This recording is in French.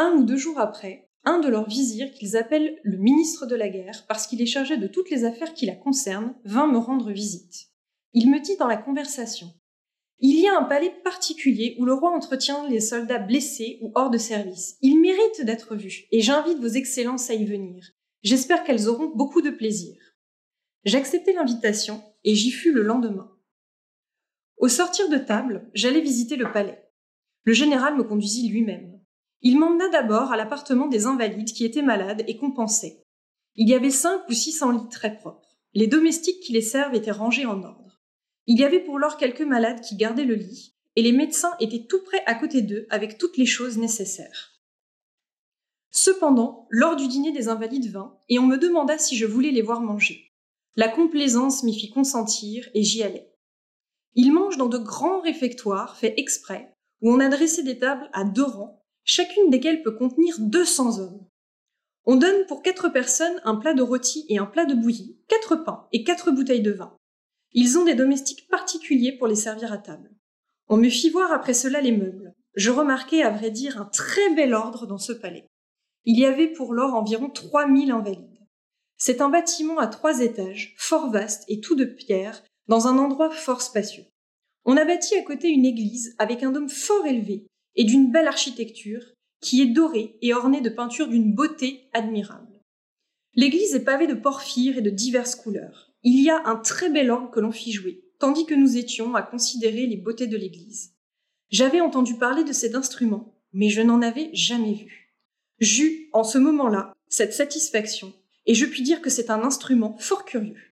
Un ou deux jours après, un de leurs vizirs, qu'ils appellent le ministre de la guerre, parce qu'il est chargé de toutes les affaires qui la concernent, vint me rendre visite. Il me dit dans la conversation Il y a un palais particulier où le roi entretient les soldats blessés ou hors de service. Il mérite d'être vu, et j'invite vos excellences à y venir. J'espère qu'elles auront beaucoup de plaisir. J'acceptai l'invitation et j'y fus le lendemain. Au sortir de table, j'allais visiter le palais. Le général me conduisit lui-même. Il m'emmena d'abord à l'appartement des invalides qui étaient malades et qu'on pensait. Il y avait cinq ou six cents lits très propres. Les domestiques qui les servent étaient rangés en ordre. Il y avait pour lors quelques malades qui gardaient le lit, et les médecins étaient tout près à côté d'eux avec toutes les choses nécessaires. Cependant, lors du dîner des invalides vint, et on me demanda si je voulais les voir manger. La complaisance m'y fit consentir, et j'y allai. Ils mangent dans de grands réfectoires faits exprès, où on a dressé des tables à deux rangs, chacune desquelles peut contenir 200 hommes. On donne pour quatre personnes un plat de rôti et un plat de bouillie, quatre pains et quatre bouteilles de vin. Ils ont des domestiques particuliers pour les servir à table. On me fit voir après cela les meubles. Je remarquai à vrai dire un très bel ordre dans ce palais. Il y avait pour lors environ 3000 invalides. C'est un bâtiment à trois étages, fort vaste et tout de pierre, dans un endroit fort spacieux. On a bâti à côté une église avec un dôme fort élevé et d'une belle architecture qui est dorée et ornée de peintures d'une beauté admirable. L'église est pavée de porphyre et de diverses couleurs. Il y a un très bel orgue que l'on fit jouer, tandis que nous étions à considérer les beautés de l'église. J'avais entendu parler de cet instrument, mais je n'en avais jamais vu. J'eus, en ce moment-là, cette satisfaction, et je puis dire que c'est un instrument fort curieux.